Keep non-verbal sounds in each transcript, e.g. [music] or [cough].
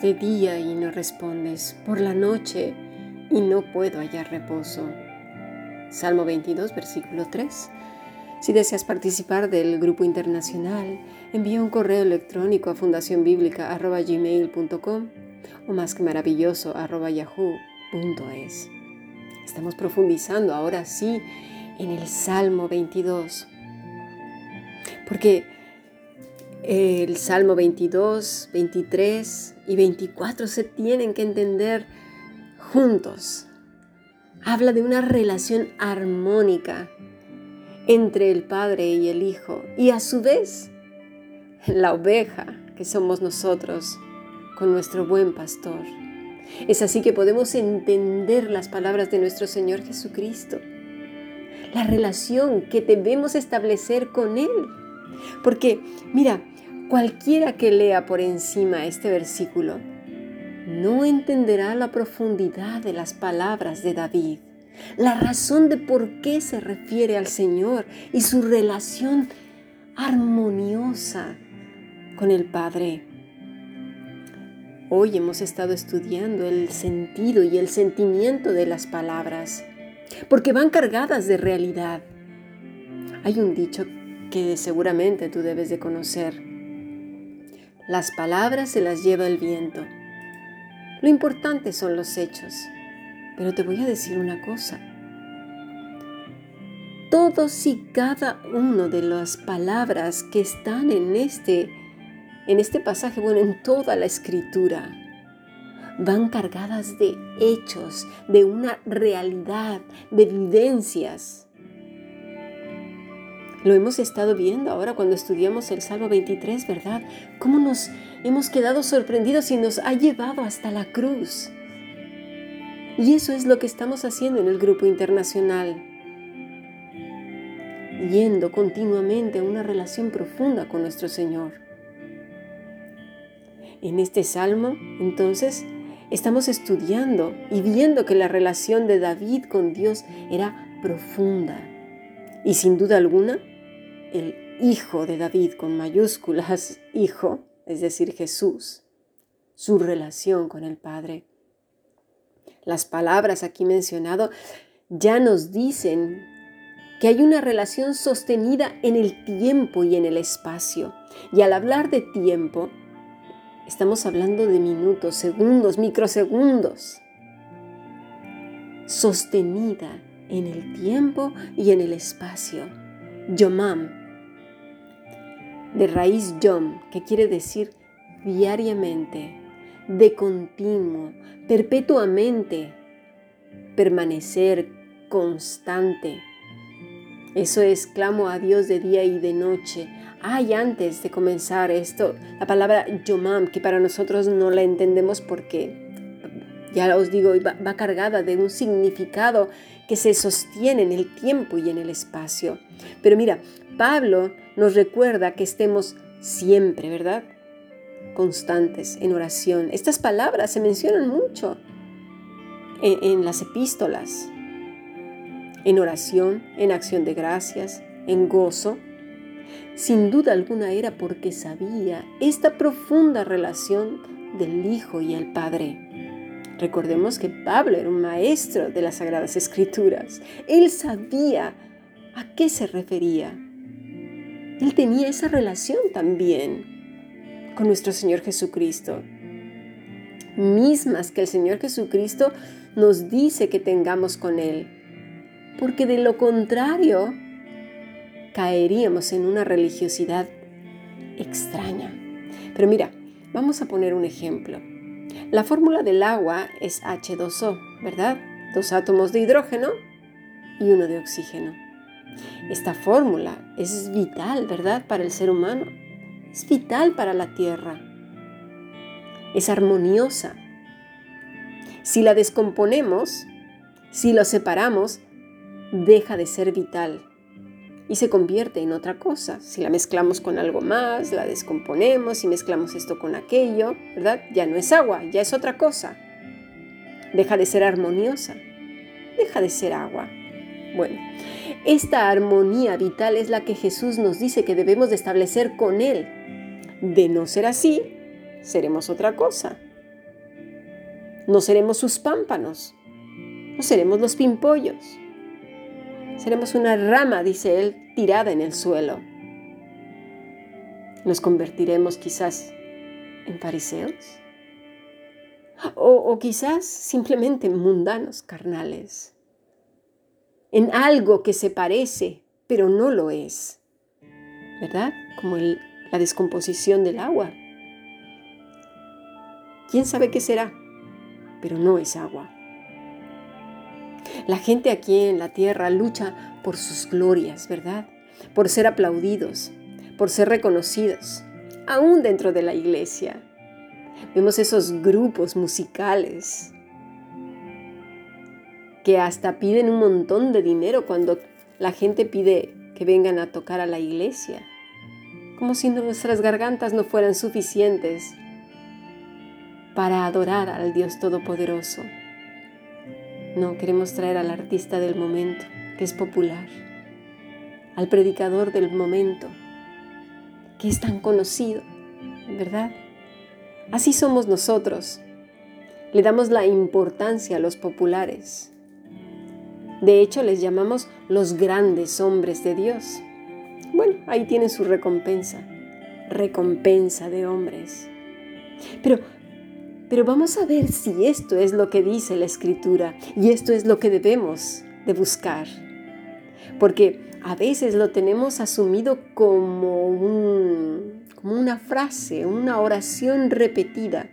de día y no respondes, por la noche y no puedo hallar reposo. Salmo 22, versículo 3. Si deseas participar del grupo internacional, envía un correo electrónico a fundacionbiblica.gmail.com o más que maravilloso yahoo.es. Estamos profundizando ahora sí en el Salmo 22. Porque el Salmo 22, 23 y 24 se tienen que entender juntos. Habla de una relación armónica entre el Padre y el Hijo y a su vez la oveja que somos nosotros con nuestro buen pastor. Es así que podemos entender las palabras de nuestro Señor Jesucristo, la relación que debemos establecer con Él. Porque, mira, cualquiera que lea por encima este versículo no entenderá la profundidad de las palabras de David, la razón de por qué se refiere al Señor y su relación armoniosa con el Padre. Hoy hemos estado estudiando el sentido y el sentimiento de las palabras, porque van cargadas de realidad. Hay un dicho que seguramente tú debes de conocer. Las palabras se las lleva el viento. Lo importante son los hechos. Pero te voy a decir una cosa. Todos y cada uno de las palabras que están en este en este pasaje, bueno, en toda la escritura, van cargadas de hechos, de una realidad, de vivencias. Lo hemos estado viendo ahora cuando estudiamos el Salmo 23, ¿verdad? Cómo nos hemos quedado sorprendidos y nos ha llevado hasta la cruz. Y eso es lo que estamos haciendo en el grupo internacional. Yendo continuamente a una relación profunda con nuestro Señor. En este salmo, entonces, estamos estudiando y viendo que la relación de David con Dios era profunda. Y sin duda alguna, el hijo de David con mayúsculas, hijo, es decir, Jesús, su relación con el Padre. Las palabras aquí mencionado ya nos dicen que hay una relación sostenida en el tiempo y en el espacio. Y al hablar de tiempo, Estamos hablando de minutos, segundos, microsegundos. Sostenida en el tiempo y en el espacio. Yomam, de raíz yom, que quiere decir diariamente, de continuo, perpetuamente, permanecer constante. Eso es clamo a Dios de día y de noche, hay antes de comenzar esto, la palabra yomam, que para nosotros no la entendemos porque, ya os digo, va, va cargada de un significado que se sostiene en el tiempo y en el espacio. Pero mira, Pablo nos recuerda que estemos siempre, ¿verdad? Constantes en oración. Estas palabras se mencionan mucho en, en las epístolas. En oración, en acción de gracias, en gozo, sin duda alguna era porque sabía esta profunda relación del Hijo y el Padre. Recordemos que Pablo era un maestro de las Sagradas Escrituras. Él sabía a qué se refería. Él tenía esa relación también con nuestro Señor Jesucristo. Mismas que el Señor Jesucristo nos dice que tengamos con Él. Porque de lo contrario, caeríamos en una religiosidad extraña. Pero mira, vamos a poner un ejemplo. La fórmula del agua es H2O, ¿verdad? Dos átomos de hidrógeno y uno de oxígeno. Esta fórmula es vital, ¿verdad? Para el ser humano. Es vital para la Tierra. Es armoniosa. Si la descomponemos, si lo separamos, deja de ser vital y se convierte en otra cosa. Si la mezclamos con algo más, la descomponemos y mezclamos esto con aquello, ¿verdad? Ya no es agua, ya es otra cosa. Deja de ser armoniosa, deja de ser agua. Bueno, esta armonía vital es la que Jesús nos dice que debemos de establecer con Él. De no ser así, seremos otra cosa. No seremos sus pámpanos, no seremos los pimpollos. Seremos una rama, dice él, tirada en el suelo. Nos convertiremos quizás en fariseos. O, quizás simplemente mundanos, carnales. En algo que se parece, pero no lo es. ¿Verdad? Como la descomposición del agua. ¿Quién sabe qué será? Pero no es agua. La gente aquí en la tierra lucha por sus glorias, ¿verdad? Por ser aplaudidos, por ser reconocidos, aún dentro de la iglesia. Vemos esos grupos musicales que hasta piden un montón de dinero cuando la gente pide que vengan a tocar a la iglesia, como si nuestras gargantas no fueran suficientes para adorar al Dios Todopoderoso. No, queremos traer al artista del momento, que es popular, al predicador del momento, que es tan conocido, ¿verdad? Así somos nosotros. Le damos la importancia a los populares. De hecho, les llamamos los grandes hombres de Dios. Bueno, ahí tienen su recompensa. Recompensa de hombres. Pero pero vamos a ver si esto es lo que dice la escritura y esto es lo que debemos de buscar. Porque a veces lo tenemos asumido como, un, como una frase, una oración repetida,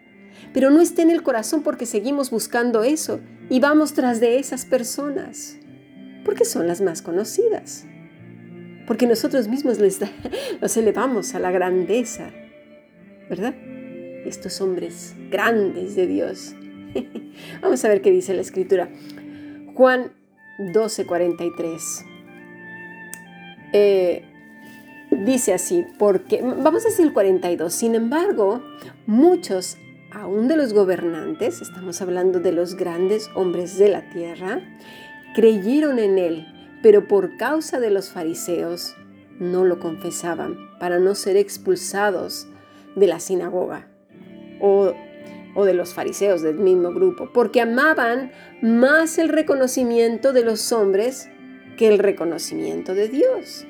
pero no está en el corazón porque seguimos buscando eso y vamos tras de esas personas, porque son las más conocidas, porque nosotros mismos les [laughs] los elevamos a la grandeza, ¿verdad? Estos hombres grandes de Dios. [laughs] Vamos a ver qué dice la escritura. Juan 12:43. Eh, dice así, porque, vamos a decir el 42, sin embargo, muchos, aún de los gobernantes, estamos hablando de los grandes hombres de la tierra, creyeron en él, pero por causa de los fariseos no lo confesaban, para no ser expulsados de la sinagoga o, de los fariseos del mismo grupo, porque amaban más el reconocimiento de los hombres que el reconocimiento de Dios.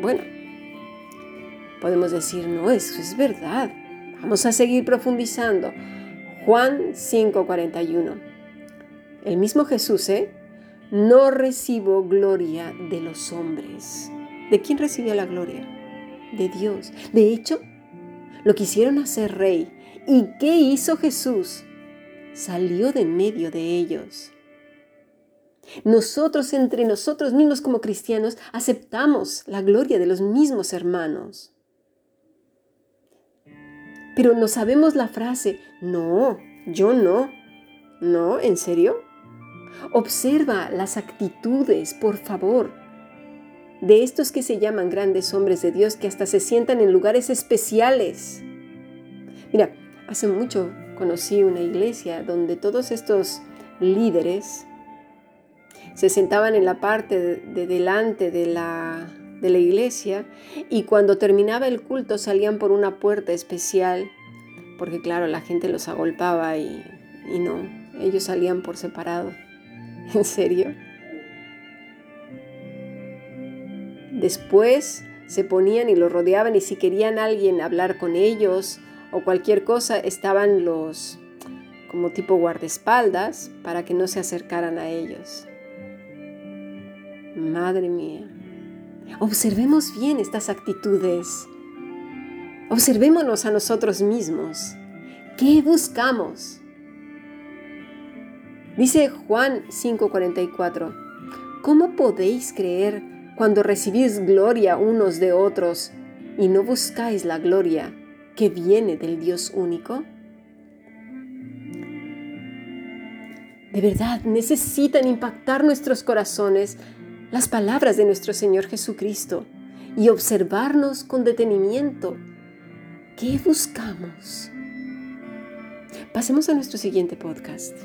Bueno, podemos decir, no, eso es verdad. Vamos a seguir profundizando. Juan 5:41. El mismo Jesús, ¿eh? No recibo gloria de los hombres. ¿De quién recibió la gloria? De Dios. De hecho, lo quisieron hacer rey ¿Y qué hizo Jesús? Salió de medio de ellos. Nosotros entre nosotros mismos como cristianos aceptamos la gloria de los mismos hermanos. Pero no sabemos la frase, no, yo no. No, ¿en serio? Observa las actitudes, por favor, de estos que se llaman grandes hombres de Dios que hasta se sientan en lugares especiales. Mira, Hace mucho conocí una iglesia donde todos estos líderes se sentaban en la parte de, delante de la, de la iglesia y cuando terminaba el culto salían por una puerta especial, porque claro, la gente los agolpaba y, y no, ellos salían por separado. [laughs] ¿En serio? Después se ponían y los rodeaban y si querían alguien hablar con ellos o cualquier cosa, estaban los como tipo guardaespaldas para que no se acercaran a ellos. Madre mía. Observemos bien estas actitudes. Observémonos a nosotros mismos. ¿Qué buscamos? Dice Juan 5:44, ¿cómo podéis creer cuando recibís gloria unos de otros y no buscáis la gloria que viene del Dios único? De verdad, necesitan impactar nuestros corazones las palabras de nuestro Señor Jesucristo y observarnos con detenimiento. ¿Qué buscamos? Pasemos a nuestro siguiente podcast.